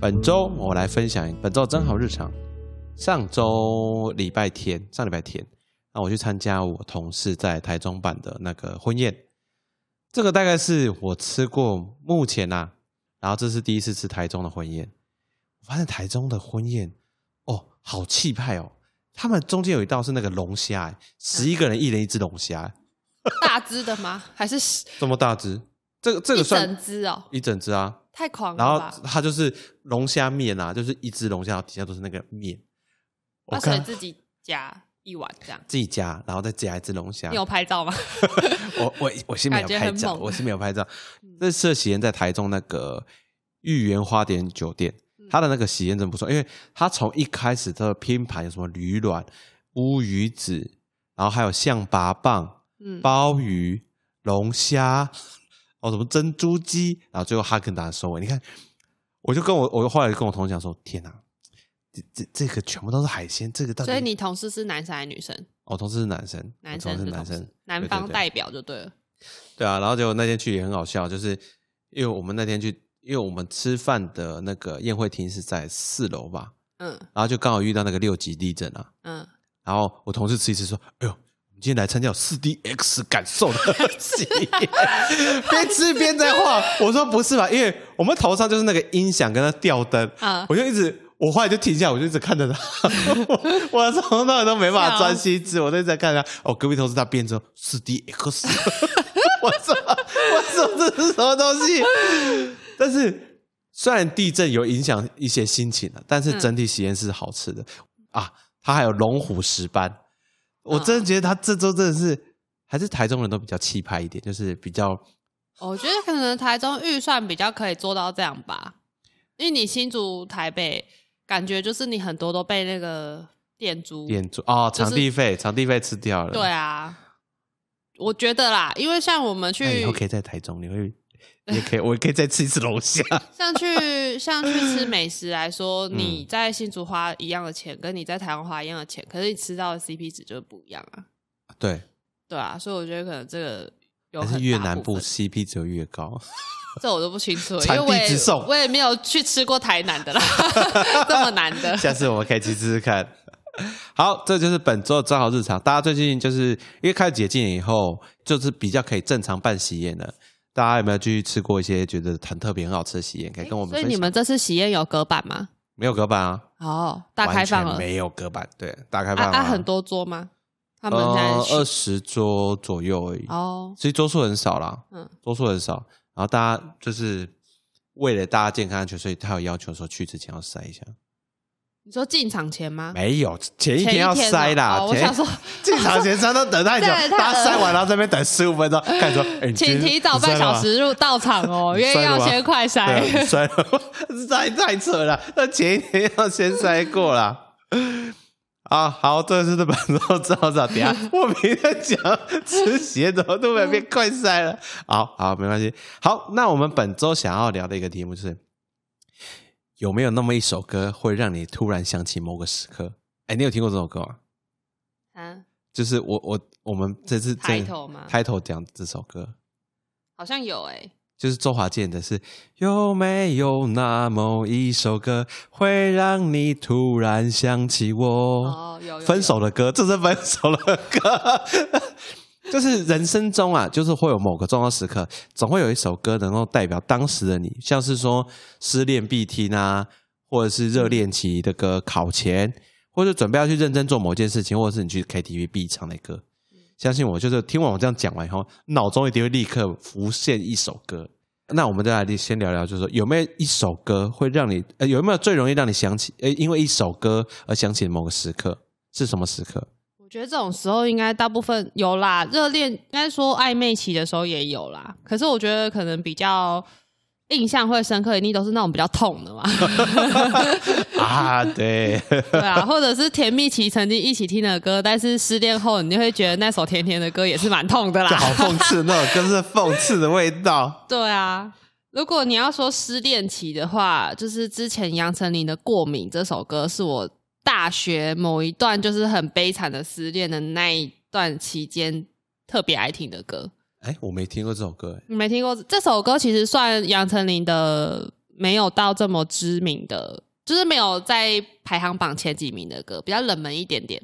本周我来分享本周真好日常。上周礼拜天，上礼拜天，那我去参加我同事在台中办的那个婚宴。这个大概是我吃过目前啊，然后这是第一次吃台中的婚宴。我发现台中的婚宴哦，好气派哦！他们中间有一道是那个龙虾，十一个人一人一只龙虾。大只的吗？还是这么大只？这个这个算一整只哦，一整只啊，太狂了然后吧！它就是龙虾面啊，就是一只龙虾，底下都是那个面。我那所以自己加一碗这样。自己加，然后再加一只龙虾你。有拍照吗？我我我是没有拍照，我是没有拍照。这次的喜宴在台中那个豫园花店酒店，它的那个喜宴真不错，因为它从一开始的拼盘有什么驴卵、乌鱼子，然后还有象拔蚌、嗯，鲍鱼、龙虾，哦什么珍珠鸡，然后最后哈根达斯收尾。你看，我就跟我我后来就跟我同事讲说，天哪，这这这个全部都是海鲜，这个到底？所以你同事是男生还是女生？我同事是男生，男生是男生男方代表就对了。对啊，然后结果那天去也很好笑，就是因为我们那天去，因为我们吃饭的那个宴会厅是在四楼吧，嗯然后就刚好遇到那个六级地震啊，嗯，然后我同事吃一吃说：“哎呦，今天来参加有四 D X 感受的 喜宴，边吃边在画。”我说：“不是吧？因为我们头上就是那个音响跟那吊灯，啊我就一直。”我后来就停下来，我就一直看着 他，我我从头到尾都没办法专心吃，我都一直在看他。哦，隔壁同事他编着四 D X，我说我说这是什么东西？但是虽然地震有影响一些心情啊，但是整体体验是好吃的、啊。它还有龙虎石斑，我真的觉得他这周真的是还是台中人都比较气派一点，就是比较我觉得可能台中预算比较可以做到这样吧，因为你新竹、台北，感觉就是你很多都被那个店租。店租哦，场地费场地费吃掉了。对啊，我觉得啦，因为像我们去那以后可以在台中，你会 也可以，我也可以再吃一次龙虾。像去像去吃美食来说，嗯你在新竹花一样的钱，跟你在台湾花一样的钱，可是你吃到的 CP 值就是不一样啊。对，对啊，所以我觉得可能这个有还是越南部 CP 值越高。这我都不清楚，因产为我也我也没有去吃过台南的啦，这么难的。下次我们可以去试试看。好，这就是本周的正好日常。大家最近就是因为开始解禁以后，就是比较可以正常办喜宴了。大家有没有继续吃过一些觉得很特别、很好吃的喜宴？可以跟我们分享。所以你们这次喜宴有隔板吗？没有隔板啊？哦，大开放了，全没有隔板，对，大开啊放啊，很多桌吗？他们现在呃是二十桌左右而已。哦，其实桌数很少啦，嗯，桌数很少。然后大家就是为了大家健康安全，所以他有要求说去之前要筛一下。你说进场前吗？没有，前一天要天筛啦。我想说 进场前三都等太久，这也太大家塞完然后这边等十五分钟，开始说，请提早半小。时入到场哦，因为要先快塞。塞了吗对啊，你筛。筛了，太太扯了。那前一天要先塞过啦。啊，好，这是本周知道找等一下我明天讲吃鞋怎么都没变快塞了。好好，没关系。好，那我们本周想要聊的一个题目就是，有没有那么一首歌会让你突然想起某个时刻？哎，你有听过这首歌吗？啊，就是我我我们这次这 Title 吗开头讲这首歌，好像有哎，就是周华健的是有没有那么一首歌会让你突然想起我？哦，有有分手的歌，这是分手的歌。就是人生中啊，就是会有某个重要时刻，总会有一首歌能够代表当时的你，像是说失恋必听啊，或者是热恋期的歌，考前，或者准备要去认真做某件事情，或者是你去 KTV 必唱的歌。相信我，就是听完我这样讲完以后，脑中一定会立刻浮现一首歌。那我们再来先聊聊，就是说有没有一首歌会让你，呃，有没有最容易让你想起，呃，因为一首歌而想起某个时刻是什么时刻？我觉得这种时候应该大部分有啦，热恋应该说暧昧期的时候也有啦。可是我觉得可能比较印象会深刻，一定都是那种比较痛的嘛。啊，对，对啊，或者是甜蜜期曾经一起听的歌，但是失恋后你就会觉得那首甜甜的歌也是蛮痛的啦。好讽刺，那种歌是讽刺的味道。对啊，如果你要说失恋期的话，就是之前杨丞琳的《过敏》这首歌，是我大学某一段就是很悲惨的失恋的那一段期间特别爱听的歌。哎，我没听过这首歌，你没听过这首歌？其实算杨丞琳的没有到这么知名的，就是没有在排行榜前几名的歌，比较冷门一点点。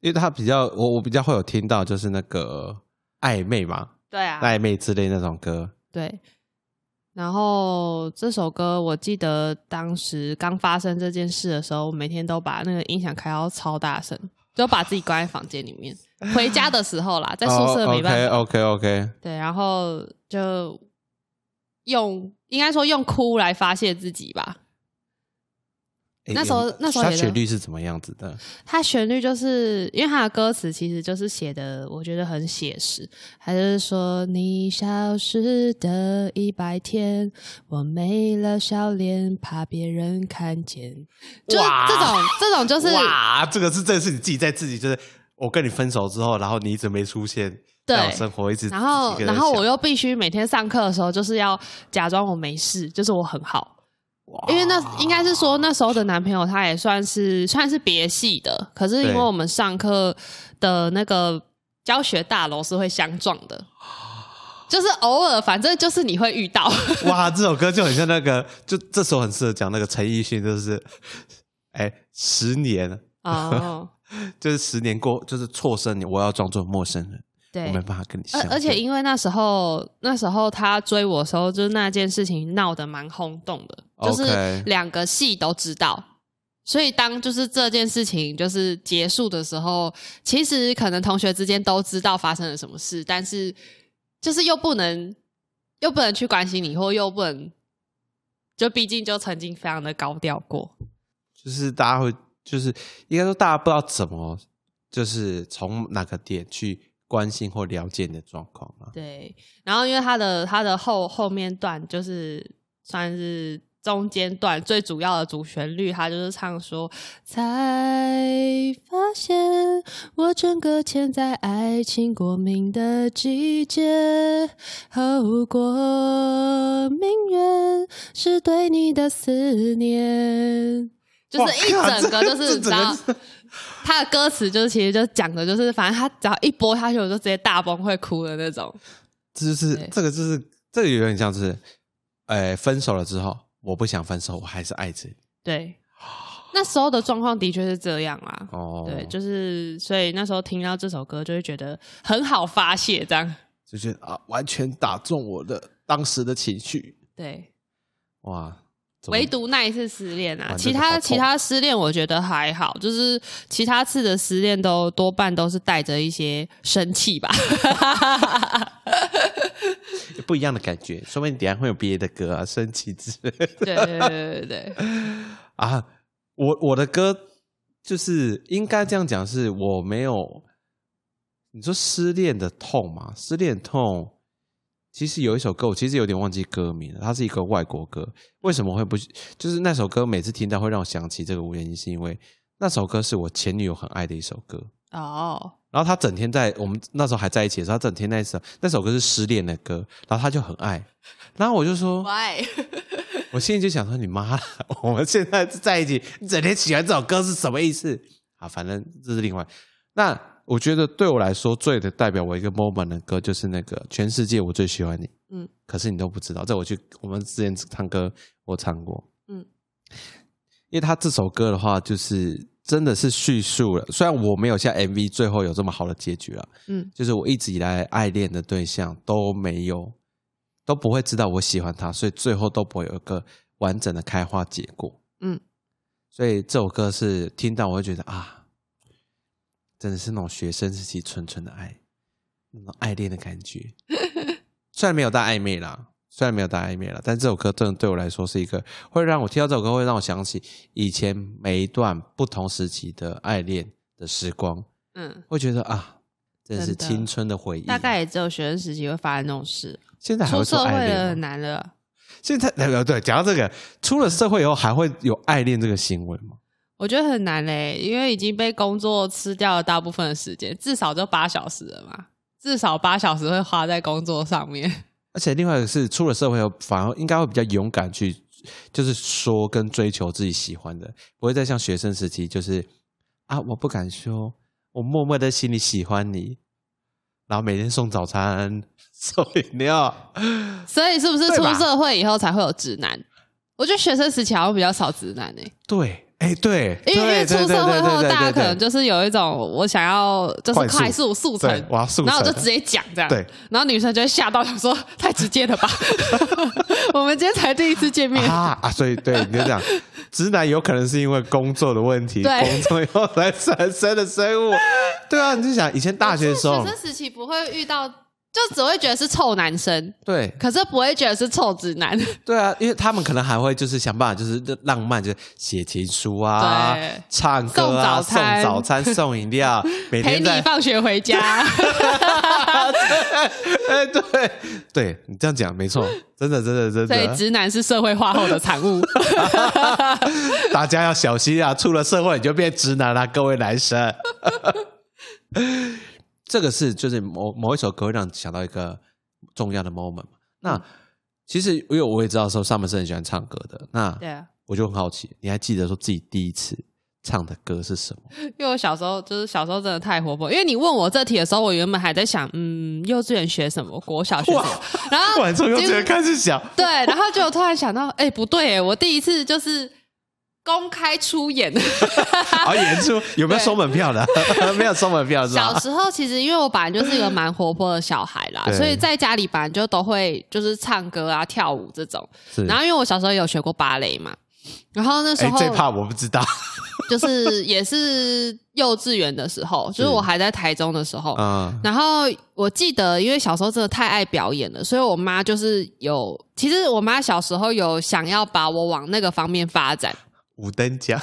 因为他比较，我我比较会有听到，就是那个暧昧嘛，对啊，暧昧之类那种歌。对。然后这首歌，我记得当时刚发生这件事的时候，我每天都把那个音响开到超大声，就把自己关在房间里面。回家的时候啦，在宿舍没办法。OK OK OK。对，然后就用应该说用哭来发泄自己吧。那时候那时候它旋律是怎么样子的？它旋律就是因为它的歌词其实就是写的，我觉得很写实。还是说你消失的一百天，我没了笑脸，怕别人看见。就是这种这种就是哇，这个是这是你自己在自己就是我跟你分手之后，然后你一直没出现，对生活一直然后然后我又必须每天上课的时候就是要假装我没事，就是我很好。因为那应该是说那时候的男朋友他也算是算是别系的，可是因为我们上课的那个教学大楼是会相撞的，就是偶尔反正就是你会遇到。哇，这首歌就很像那个，就这首很适合讲那个陈奕迅，就是哎十年哦，就是十年过就是错身，我要装作陌生人。对，我没办法跟你。而而且因为那时候那时候他追我的时候，就是那件事情闹得蛮轰动的，就是两个系都知道。所以当就是这件事情就是结束的时候，其实可能同学之间都知道发生了什么事，但是就是又不能又不能去关心你，或又不能就毕竟就曾经非常的高调过。就是大家会就是应该说大家不知道怎么就是从哪个点去。关心或了解你的状况啊。对，然后因为他的他的后后面段就是算是中间段最主要的主旋律，他就是唱说：“才发现我整个潜在爱情过敏的季节，后果命运是对你的思念。”就是一整个就是你知道。他的歌词就是，其实就讲的就是，反正他只要一播下去，我就直接大崩溃哭的那种。就是这个，就是这个有点像是，哎，分手了之后，我不想分手，我还是爱着你。对，那时候的状况的确是这样啦。哦，对，就是所以那时候听到这首歌，就会觉得很好发泄，这样。就是啊，完全打中我的当时的情绪。对，哇。唯独那一次失恋啊，其他其他失恋我觉得还好，就是其他次的失恋都多半都是带着一些生气吧，不一样的感觉。说不定底下会有别的歌啊，生气之类。对对对对对。啊，我我的歌就是应该这样讲，是我没有你说失恋的痛嘛？失恋痛。其实有一首歌，我其实有点忘记歌名了。它是一个外国歌，为什么会不？就是那首歌每次听到会让我想起这个原因，是因为那首歌是我前女友很爱的一首歌哦。然后她整天在我们那时候还在一起的时候，她整天那首那首歌是失恋的歌，然后她就很爱。然后我就说，我心里就想说，你妈，我们现在在一起，你整天喜欢这首歌是什么意思啊？反正这是另外那。我觉得对我来说最的代表我一个 moment 的歌就是那个全世界我最喜欢你，嗯，可是你都不知道，在我去我们之前唱歌我唱过，嗯，因为他这首歌的话就是真的是叙述了，虽然我没有像 MV 最后有这么好的结局了，嗯，就是我一直以来爱恋的对象都没有都不会知道我喜欢他，所以最后都不会有一个完整的开花结果，嗯，所以这首歌是听到我会觉得啊。真的是那种学生时期纯纯的爱，那种爱恋的感觉。虽然没有大暧昧啦，虽然没有大暧昧了，但这首歌真的对我来说是一个会让我听到这首歌，会让我想起以前每一段不同时期的爱恋的时光。嗯，会觉得啊，真的是青春的回忆。大概也只有学生时期会发生那种事，现在还会出社会了很难了。现在对对，讲到这个，出了社会以后还会有爱恋这个行为吗？我觉得很难嘞，因为已经被工作吃掉了大部分的时间，至少就八小时了嘛，至少八小时会花在工作上面。而且另外一个是出了社会后，反而应该会比较勇敢去，就是说跟追求自己喜欢的，不会再像学生时期，就是啊，我不敢说，我默默的心里喜欢你，然后每天送早餐、送饮料，所以是不是出社会以后才会有直男？我觉得学生时期好像比较少直男诶、对，哎，对，因为出社会后，大家可能就是有一种我想要就是快速速速成对，我要速成然后我就直接讲这样，对，然后女生就会吓到，想说太直接了吧？我们今天才第一次见面，啊啊，所以对，你就讲，直男有可能是因为工作的问题，对。工作以后才产生的生物。对啊，你就想以前大学的时候。学，生时期不会遇到，就只会觉得是臭男生，对可是不会觉得是臭直男。对啊，因为他们可能还会就是想办法，就是浪漫，就是写情书啊，唱歌啊，送早餐送早餐、送饮料，每陪你放学回家，哎，对对，你这样讲没错，真的真的真所以，直男是社会化后的产物。大家要小心啊！出了社会你就变直男啊，各位男生。这个是就是某某一首歌会让你想到一个重要的 moment 嘛。那其实因为我也知道说 Summer 是很喜欢唱歌的，那对啊，我就很好奇，你还记得说自己第一次唱的歌是什么？因为我小时候就是小时候真的太活泼。因为你问我这题的时候，我原本还在想，嗯，幼稚园学什么，国小学什么，然后晚从幼稚园开始想，对，然后就突然想到，哎、不对，哎，我第一次就是公开出演。啊，演出有没有收门票的？没有收门票是吧？小时候其实因为我本来就是一个蛮活泼的小孩啦，所以在家里本来就都会就是唱歌啊、跳舞这种。然后因为我小时候有学过芭蕾嘛，然后那时哎，候最怕我不知道。就是也是幼稚园的时候，就是我还在台中的时候。嗯，然后我记得，因为小时候真的太爱表演了，所以我妈就是有，其实我妈小时候有想要把我往那个方面发展，五等奖。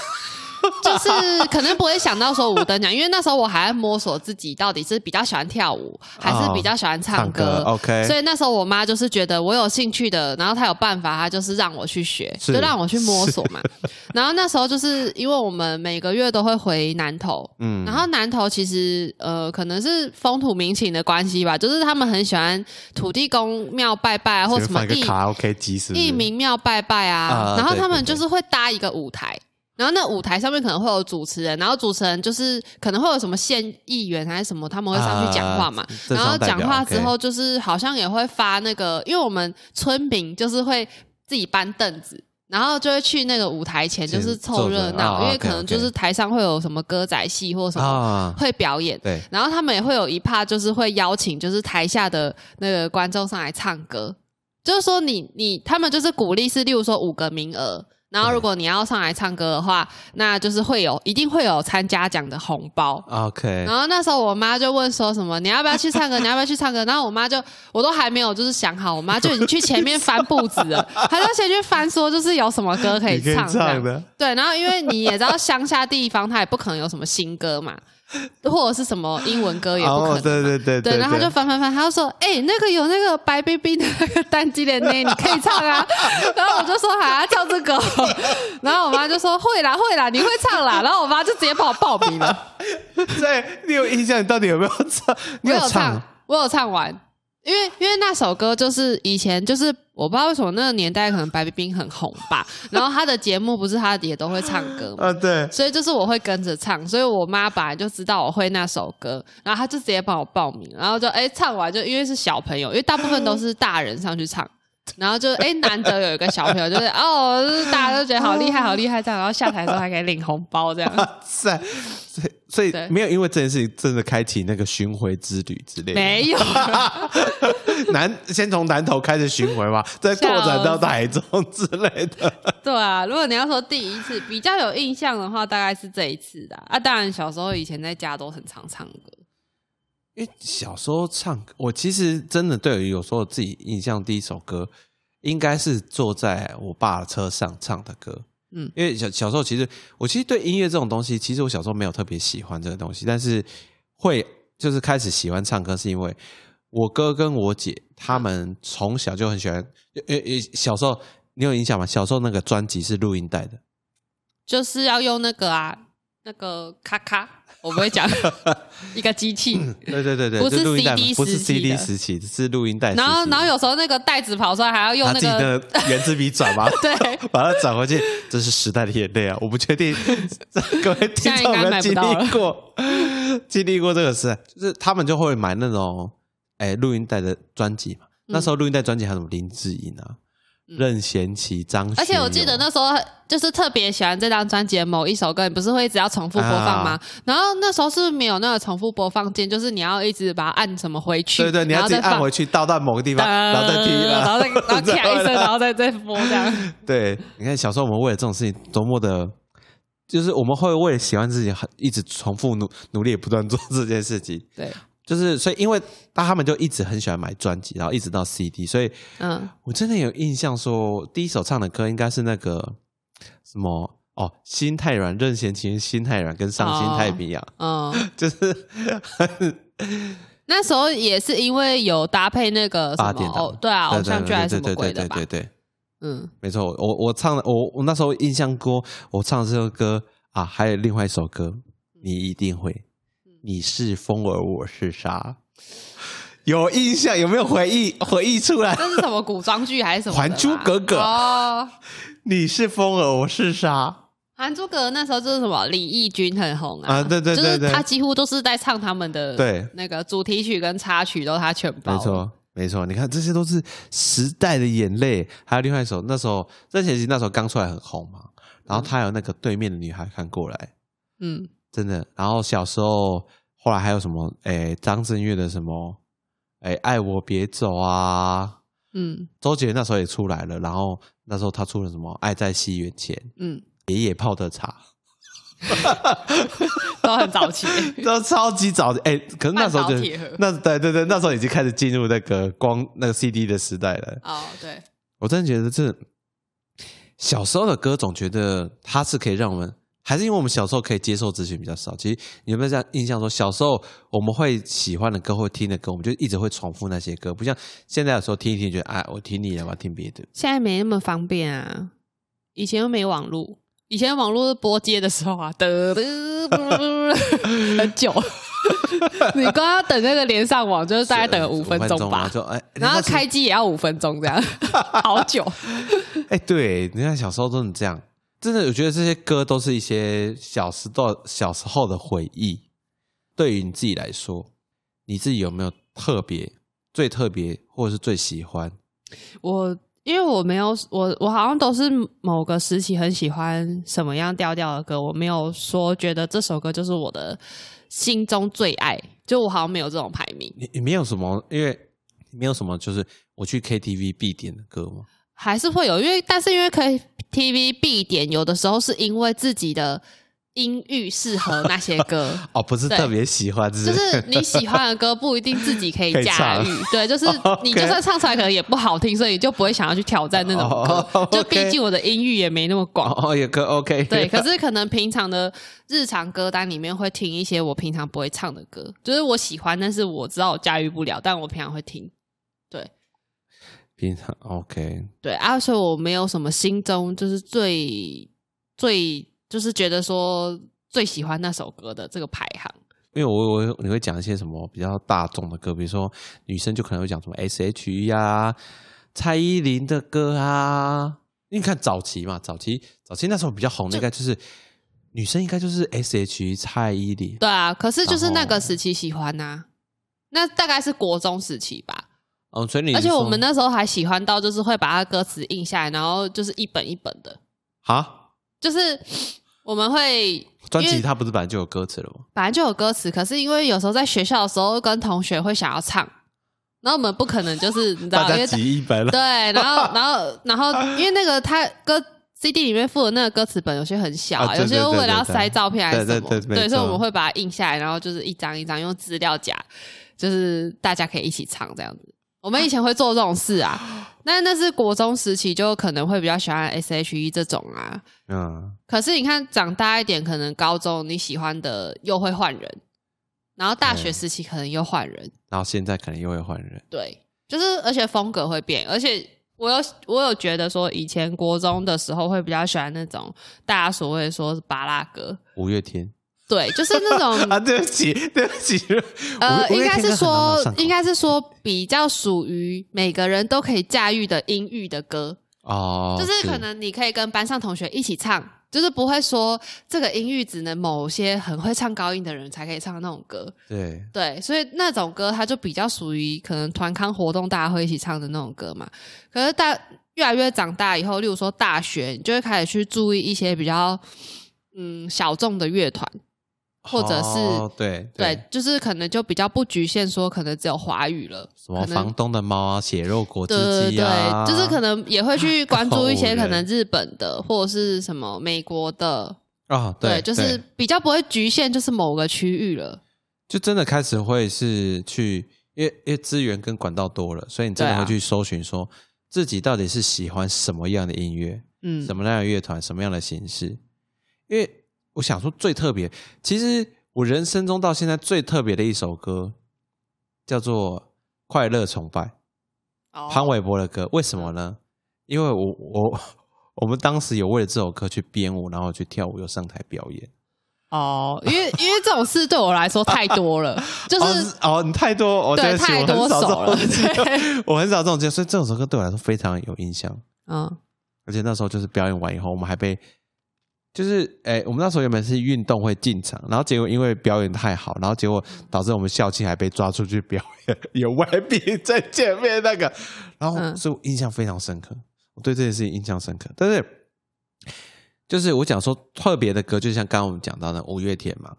就是可能不会想到说五等奖，因为那时候我还在摸索自己到底是比较喜欢跳舞，还是比较喜欢唱歌。OK，所以那时候我妈就是觉得我有兴趣的，然后她有办法，她就是让我去学，就让我去摸索嘛。然后那时候就是因为我们每个月都会回南投，嗯然后南投其实呃可能是风土民情的关系吧，就是他们很喜欢土地公庙拜拜啊，或什么义放一个卡 OK 机是是义民庙拜拜啊，啊然后他们就是会搭一个舞台。然后那舞台上面可能会有主持人，然后主持人就是可能会有什么县议员还是什么，他们会上去讲话嘛。啊然后讲话之后，就是好像也会发那个，因为我们村民就是会自己搬凳子，然后就会去那个舞台前，就是凑热闹，啊因为可能就是台上会有什么歌仔戏或什么啊，会表演，对，然后他们也会有一趴，就是会邀请，就是台下的那个观众上来唱歌，就是说你你他们就是鼓励是，例如说五个名额，然后如果你要上来唱歌的话，那就是会有一定会有参加奖的红包。OK，然后那时候我妈就问说什么你要不要去唱歌？你要不要去唱歌？然后我妈就我都还没有就是想好，我妈就已经去前面翻簿子了，她就先去翻说就是有什么歌可以唱的，对，然后因为你也知道乡下地方，她也不可能有什么新歌嘛，或者是什么英文歌也不可能对对对对，然后他就翻翻翻，他就说：“哎、那个有那个白冰冰的那个单机的那，你可以唱啊。”然后我就说：“好啊，跳这个哦。”然后我妈就说：“会啦，会啦，你会唱啦。”然后我妈就直接帮我报名了。对，你有印象？你到底有没有唱？你我有唱唱，我有唱完，因为因为那首歌就是以前就是我不知道为什么那个年代可能白冰冰很红吧，然后他的节目不是他也都会唱歌嘛。啊？对，所以就是我会跟着唱，所以我妈本来就知道我会那首歌，然后她就直接帮我报名，然后就哎、唱完就因为是小朋友，因为大部分都是大人上去唱，然后就哎、难得有一个小朋友，就是哦，就是大家都觉得好厉害好厉害这样，然后下台的时候还可以领红包这样。哇塞，所以所以没有因为这件事情真的开启那个巡回之旅之类的，没有，南先从南头开始巡回嘛，再拓展到台中之类的。对啊，如果你要说第一次比较有印象的话，大概是这一次的啊。啊当然小时候以前在家都很常唱歌，因为小时候唱歌，我其实真的对于有时候自己印象第一首歌，应该是坐在我爸的车上唱的歌。嗯因为小小时候其实我其实对音乐这种东西，其实我小时候没有特别喜欢这个东西，但是会就是开始喜欢唱歌，是因为我哥跟我姐他们从小就很喜欢，呃呃，小时候你有印象吗？小时候那个专辑是录音带的，就是要用那个啊，那个咔咔，我不会讲一个机器，对对对对，不是就录音带嘛 CD 不是 CD 时期，是录音带。然后然后有时候那个袋子跑出来还要用他自己那个，的圆珠笔转嘛，对，把它转回去，这是时代的眼泪啊！我不确定各位听众有没有经历过，经历过这个事，就是他们就会买那种哎录音带的专辑嘛。那时候录音带专辑还有什么林志颖啊、任贤齐、张学友，嗯而且我记得那时候就是特别喜欢这张专辑的某一首歌，你不是会一直要重复播放吗？啊然后那时候是没有那个重复播放键，就是你要一直把它按什么回去，对对，你要自己按回去，倒到某个地方，然后再听，然后再然后咔一声，然后 后再再播这样。对，你看小时候我们为了这种事情多么的，就是我们会为了喜欢自己，很一直重复努努力，不断做这件事情。对，就是所以，因为他们就一直很喜欢买专辑，然后一直到 CD，所以嗯，我真的有印象说，第一首唱的歌应该是那个什么哦，心太软，任贤齐心太软跟伤心太平洋，嗯，就是 那时候也是因为有搭配那个什么哦，对啊，偶像剧还是什么对鬼的吧。对对对？嗯，没错，我我唱的，我我那时候印象歌，我唱的这首歌啊，还有另外一首歌，你一定会，嗯你是风儿，我是沙，有印象有没有回忆回忆出来？这是什么古装剧还是什么？还珠格格哦，你是风儿，我是沙，《还珠格格》那时候就是什么李翊君很红啊，啊对对对对就是他几乎都是在唱他们的对那个主题曲跟插曲都他全包，没错。没错，你看这些都是时代的眼泪。还有另外一首，那时候任贤齐那时候刚出来很红嘛，然后他有那个对面的女孩看过来，嗯，真的。然后小时候，后来还有什么？哎，张震岳的什么？哎，爱我别走啊！嗯周杰伦那时候也出来了，然后那时候他出了什么？爱在西元前，嗯，爷爷泡的茶 都很早期。都超级早的。哎，可是那时候就那对对对，那时候已经开始进入那个光那个 CD 的时代了。哦，对，我真的觉得这小时候的歌，总觉得它是可以让我们，还是因为我们小时候可以接受资讯比较少。其实你有没有这样印象说，小时候我们会喜欢的歌或听的歌，我们就一直会重复那些歌，不像现在有时候听一听，觉得哎，我听腻了，我要听别的。现在没那么方便啊，以前又没网络。以前网络播接的时候啊，得得很久，你光要等那个连上网，就是大概等了五分钟吧。就哎，然后开机也要五分钟，这样 好久。哎，对，你看小时候都是这样，真的，我觉得这些歌都是一些小时候小时候的回忆。对于你自己来说，你自己有没有特别、最特别，或者是最喜欢？我因为我没有我我好像都是某个时期很喜欢什么样调调的歌，我没有说觉得这首歌就是我的心中最爱，就我好像没有这种排名。你你没有什么，因为没有什么，就是我去 KTV 必点的歌吗？还是会有，因为但是因为 KTV 必点，有的时候是因为自己的音域适合那些歌，哦，不是特别喜欢，只就是你喜欢的歌不一定自己可以驾驭，对，就是 哦你就算唱出来可能也不好听，所以你就不会想要去挑战那种歌。哦 就毕竟我的音域也没那么广，哦，也可 OK，对，可是可能平常的日常歌单里面会听一些我平常不会唱的歌，就是我喜欢，但是我知道我驾驭不了，但我平常会听。对平常 OK，对啊，所以我没有什么心中就是最最就是觉得说最喜欢那首歌的这个排行。因为我我你会讲一些什么比较大众的歌，比如说女生就可能会讲什么 S.H.E 呀、蔡依林的歌啊。你看早期嘛，早期早期那时候比较红的，应该就是女生应该就是 S.H.E 蔡依林。对啊，可是就是那个时期喜欢呐、那大概是国中时期吧。哦，所以你而且我们那时候还喜欢到，就是会把它歌词印下来，然后就是一本一本的，啊，就是我们会专辑它不是本来就有歌词了吗？本来就有歌词，可是因为有时候在学校的时候跟同学会想要唱，然后我们不可能就是你知道，因为集一本了。对，然后 然后然后因为那个他歌 CD 里面附的那个歌词本有些很小、有些为了要塞照片还是什么，对对对所以我们会把它印下来，然后就是一张一张用资料夹，就是大家可以一起唱这样子。我们以前会做这种事啊，那那是国中时期就可能会比较喜欢 S.H.E 这种啊。嗯，可是你看长大一点，可能高中你喜欢的又会换人，然后大学时期可能又换人，然后现在可能又会换人。对，就是而且风格会变，而且我有我有觉得说，以前国中的时候会比较喜欢那种大家所谓说是巴拉歌，五月天对，就是那种 啊，对不起，对不起，呃，五应该是说，应该该是说比较属于每个人都可以驾驭的音域的歌，哦，就是可能你可以跟班上同学一起唱，就是不会说这个音域只能某些很会唱高音的人才可以唱那种歌。对对，所以那种歌它就比较属于可能团康活动大家会一起唱的那种歌嘛。可是大越来越长大以后，例如说大学，你就会开始去注意一些比较嗯小众的乐团。或者是哦对对，就是可能就比较不局限说可能只有华语了，什么房东的猫啊，血肉果对汁对机啊，对，就是可能也会去关注一些 可能日本的或者是什么美国的，啊，对，对，就是比较不会局限就是某个区域了。就真的开始会是去，因为因为资源跟管道多了，所以你真的会去搜寻说自己到底是喜欢什么样的音乐，嗯，什么样的乐团，什么样的形式。因为我想说最特别，其实我人生中到现在最特别的一首歌叫做《快乐崇拜》，哦潘玮柏的歌。为什么呢？因为我我我们当时有为了这首歌去编舞，然后去跳舞，又上台表演。哦，因为因为这种事对我来说太多了，就哦是哦，你太多，我对太多首了对我很少这种经验，所以这首歌对我来说非常有印象。嗯而且那时候就是表演完以后，我们还被就是诶、我们那时候原本是运动会进场，然后结果因为表演太好，然后结果导致我们校庆还被抓出去表演，有外宾在前面那个，然后嗯所以我印象非常深刻，我对这件事情印象深刻。但是就是我讲说特别的歌，就像刚刚我们讲到的五月天嘛，嗯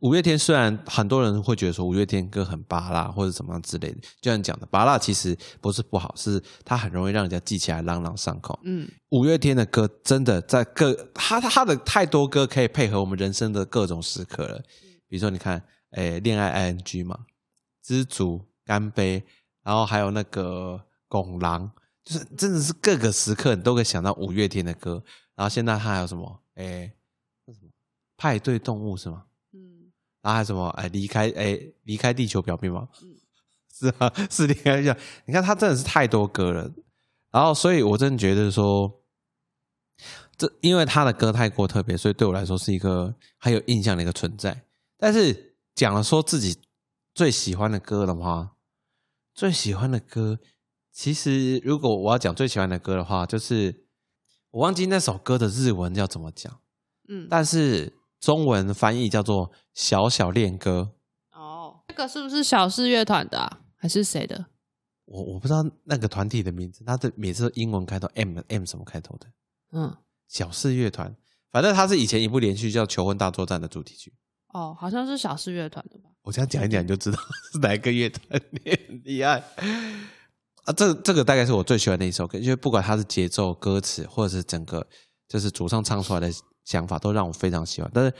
五月天虽然很多人会觉得说五月天歌很拔辣或者怎么样之类的，就像你讲的拔辣其实不是不好，是它很容易让人家记起来朗朗上口。嗯五月天的歌真的在各他他的太多歌可以配合我们人生的各种时刻了，比如说你看，诶，恋爱 ing 嘛，知足、干杯，然后还有那个拱狼，就是真的是各个时刻你都可以想到五月天的歌。然后现在他还有什么？诶，那什么派对动物是吗？嗯然后还有什么？哎，离开哎，离开地球表面吗？嗯 是啊，是离开地球。你看他真的是太多歌了，然后所以我真的觉得说，这因为他的歌太过特别，所以对我来说是一个很有印象的一个存在。但是讲了说自己最喜欢的歌的话，最喜欢的歌，其实如果我要讲最喜欢的歌的话，就是我忘记那首歌的日文要怎么讲。嗯，但是中文翻译叫做《小小恋歌》，哦，这个是不是小四乐团的啊？还是谁的？我我不知道那个团体的名字，它的每次英文开头 M M 什么开头的嗯，小四乐团，反正它是以前一部连续剧叫《求婚大作战》的主题曲。哦，好像是小四乐团的吧？我这样讲一讲你就知道 是哪一个乐团，你很厉害啊！这这个大概是我最喜欢的一首歌，因为不管它是节奏、歌词，或者是整个就是主唱唱出来的想法，都让我非常喜欢。但是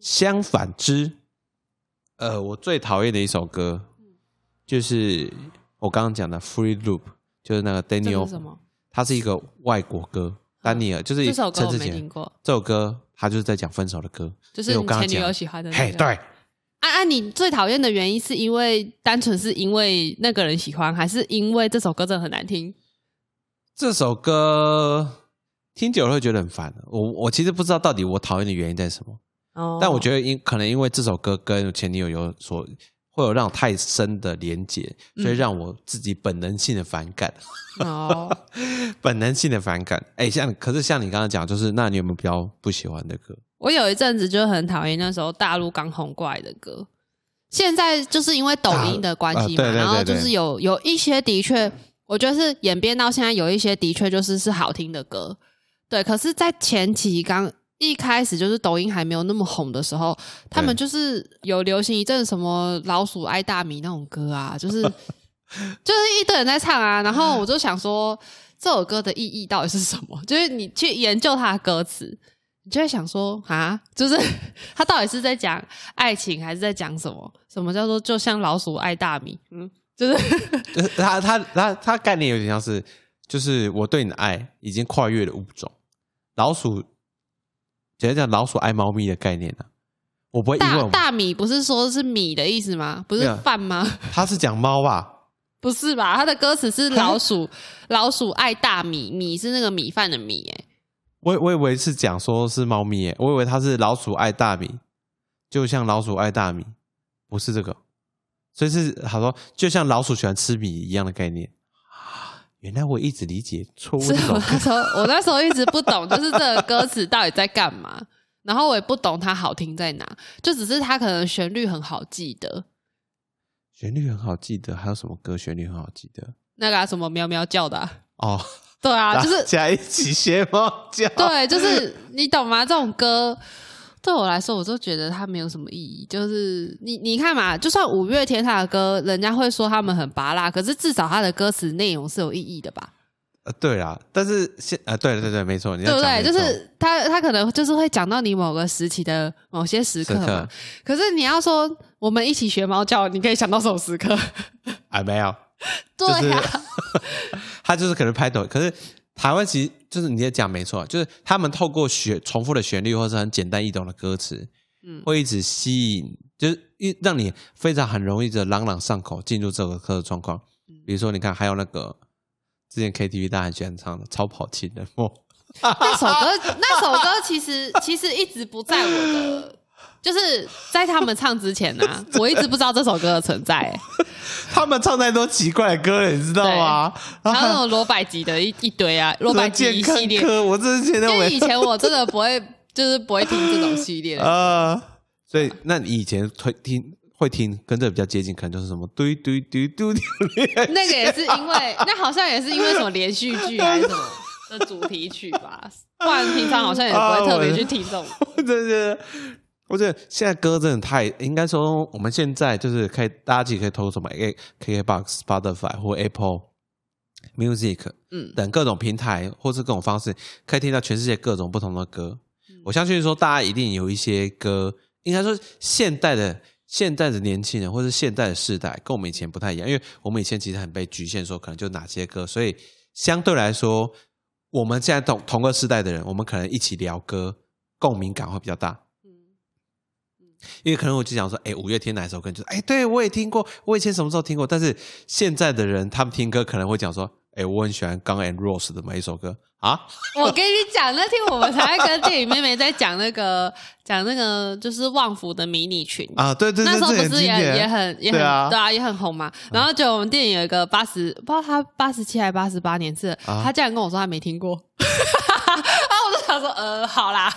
相反之，呃，我最讨厌的一首歌就是我刚刚讲的《Free Loop》，就是那个 Daniel？它是一个外国歌，丹尼尔就是这首歌我陈志杰没听过，这首歌，他就是在讲分手的歌，就是所以我刚刚前女友喜欢的那嘿，个。对。啊啊！你最讨厌的原因是因为单纯是因为那个人喜欢，还是因为这首歌真的很难听？这首歌听久了会觉得很烦。我我其实不知道到底我讨厌的原因在什么，哦，但我觉得因可能因为这首歌跟前女友有所会有让我太深的连结，所以嗯让我自己本能性的反感，本能性的反感。哎，像可是像你刚刚讲，就是那你有没有比较不喜欢的歌？我有一阵子就很讨厌那时候大陆刚红过来的歌，现在就是因为抖音的关系嘛，啊对对对然后就是有有一些的确，我觉得是演变到现在有一些的确就是是好听的歌，对。可是，在前期刚一开始就是抖音还没有那么红的时候，他们就是有流行一阵什么老鼠爱大米那种歌啊，就是 就是一堆人在唱啊，然后我就想说这首歌的意义到底是什么？就是你去研究它的歌词。你就会想说啊，就是 它到底是在讲爱情，还是在讲什么？什么叫做就像老鼠爱大米？嗯，就是就是他他他他概念有点像是，就是我对你的爱已经跨越了物种，老鼠，简单讲老鼠爱猫咪的概念啊。我不会因为大大米不是说是米的意思吗？不是饭吗？他是讲猫吧？不是吧？他的歌词是老 鼠，老鼠爱大米，米是那个米饭的米，哎，我我以为是讲说是猫咪耶，我以为它是老鼠爱大米，就像老鼠爱大米，不是这个，所以是好说，就像老鼠喜欢吃米一样的概念。原来我一直理解错误是我那时候我那时候一直不懂，就是这个歌词到底在干嘛，然后我也不懂它好听在哪，就只是它可能旋律很好记得，旋律很好记得，还有什么歌旋律很好记得？那个、啊、什么喵喵叫的啊、哦，对啊，就是加一起学猫叫。对，就是你懂吗？这种歌对我来说，我都觉得它没有什么意义。就是你你看嘛，就算五月天他的歌，人家会说他们很拔辣，可是至少他的歌词内容是有意义的吧？呃，对啦，但是现呃，对对对，没错，你对不对？就是他他可能就是会讲到你某个时期的某些时刻嘛时刻。可是你要说我们一起学猫叫，你可以想到什么时刻？啊，没有，对就是呀、他就是可能拍抖，可是台湾其实就是你也讲没错，就是他们透过旋重复的旋律或是很简单易懂的歌词，嗯会一直吸引，就是一让你非常很容易的朗朗上口进入这个歌的状况。嗯比如说，你看还有那个之前 KTV 大家很喜欢唱的《超跑情人梦》，那首歌，那首歌其实其实一直不在我的，就是在他们唱之前呢、我一直不知道这首歌的存在、欸他们唱太多奇怪的歌了，你知道吗？然还有那后种罗百吉的一一堆啊，罗百吉一系列。歌，我真的觉得我因为以前我真的不会，就是不会听这种系列的。啊，所以那你以前会听会听跟这个比较接近，可能就是什么嘟嘟嘟嘟嘟，那个也是因为，那好像也是因为什么连续剧还是什么 的主题曲吧，不然平常好像也不会特别去听这种。我真的，我觉得现在歌真的太，应该说我们现在就是可以，大家自己可以透过什么 A K K Box、Spotify 或 Apple Music 嗯，等各种平台或是各种方式，可以听到全世界各种不同的歌。我相信说，大家一定有一些歌，应该说现代的现代的年轻人或是现代的世代，跟我们以前不太一样，因为我们以前其实很被局限，说可能就哪些歌，所以相对来说，我们现在同同个世代的人，我们可能一起聊歌，共鸣感会比较大。因为可能我就想说，哎，五月天哪首歌，就是哎，对我也听过，我以前什么时候听过？但是现在的人，他们听歌可能会讲说，哎，我很喜欢刚 and Rose 的每一首歌。啊，我跟你讲，那天我们才跟电影妹妹在讲那个讲那个就是旺福的迷你裙啊，对对对，那时候不是也典也很也很对啊。也很红嘛。然后就我们电影有一个八十，不知道他八十七还八十八年次的，啊。他竟然跟我说他没听过，想说，呃，好啦，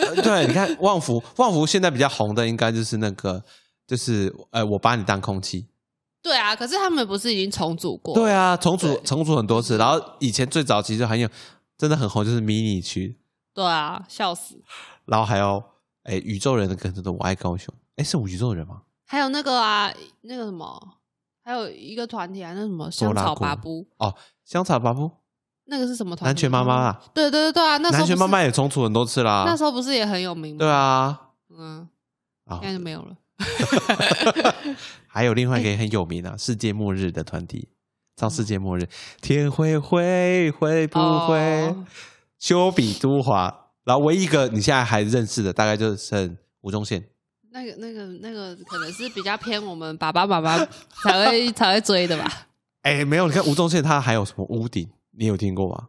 呃对，你看旺福，旺福现在比较红的应该就是那个，就是呃，我把你当空气。对啊，可是他们不是已经重组过？对啊，重组重组很多次，然后以前最早其实很有真的很红，就是迷你区，对啊，笑死。然后还有哎宇宙人的歌，真的我爱高雄，哎是宇宙人吗？还有那个啊，那个什么，还有一个团体啊，那什么香草拔布，哦，香草巴布，那个是什么团体？南拳妈妈啊，对对对对啊，那时候南拳妈妈也重组很多次啦。那时候不是也很有名吗？对，啊，嗯，啊现在就没有了。还有另外一个也很有名啊，世界末日的团体，唱世界末日，天会灰会不会哦修比都华，然后唯一一个你现在还认识的，大概就剩吴宗宪。那个、那个、那个，可能是比较偏我们爸爸妈妈才会才会追的吧？哎，没有，你看吴宗宪他还有什么屋顶，你有听过吗？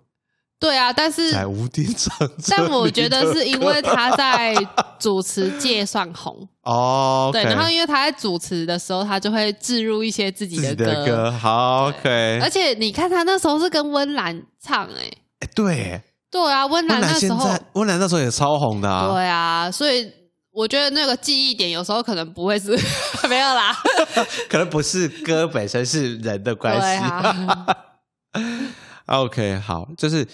对啊，但是在屋顶上，但我觉得是因为他在主持界算红，哦，对，然后因为他在主持的时候，他就会置入一些自己的歌，歌，好，OK，而且你看他那时候是跟温岚唱、欸，哎，对，对啊，温岚那时候，在温岚那时候也超红的啊，对啊，所以我觉得那个记忆点有时候可能不会是 没有啦，可能不是歌本身，是人的关对系。OK，好，就是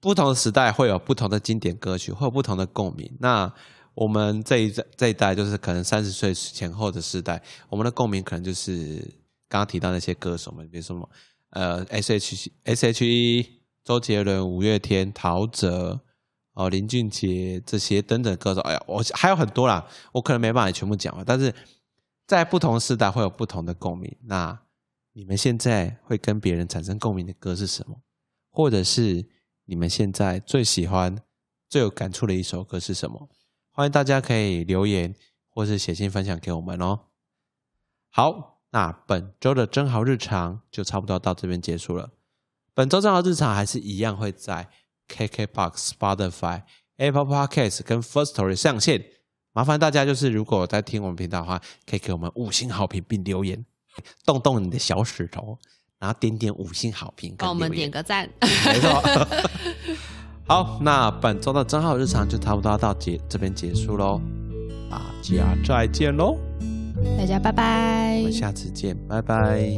不同的时代会有不同的经典歌曲，会有不同的共鸣。那我们这一这一代就是可能三十岁前后的世代，我们的共鸣可能就是刚刚提到那些歌手们，比如说什么呃 S H S H E、周杰伦、五月天、陶喆。哦，林俊杰这些等等歌手，哎呀，我还有很多啦，我可能没办法全部讲完，但是在不同时代会有不同的共鸣。那你们现在会跟别人产生共鸣的歌是什么？或者是你们现在最喜欢、最有感触的一首歌是什么？欢迎大家可以留言，或是写信分享给我们哦。好，那本周的真好日常就差不多到这边结束了。本周真好日常还是一样会在 KKBOX、Spotify、Apple Podcast 跟 First Story 上线。麻烦大家就是如果在听我们频道的话，可以给我们五星好评并留言，动动你的小指头，然后点点五星好评帮我们点个赞。没错。好那本周的账号日常就差不多到结这边结束喽大家再见喽大家拜拜。我们下次见拜拜。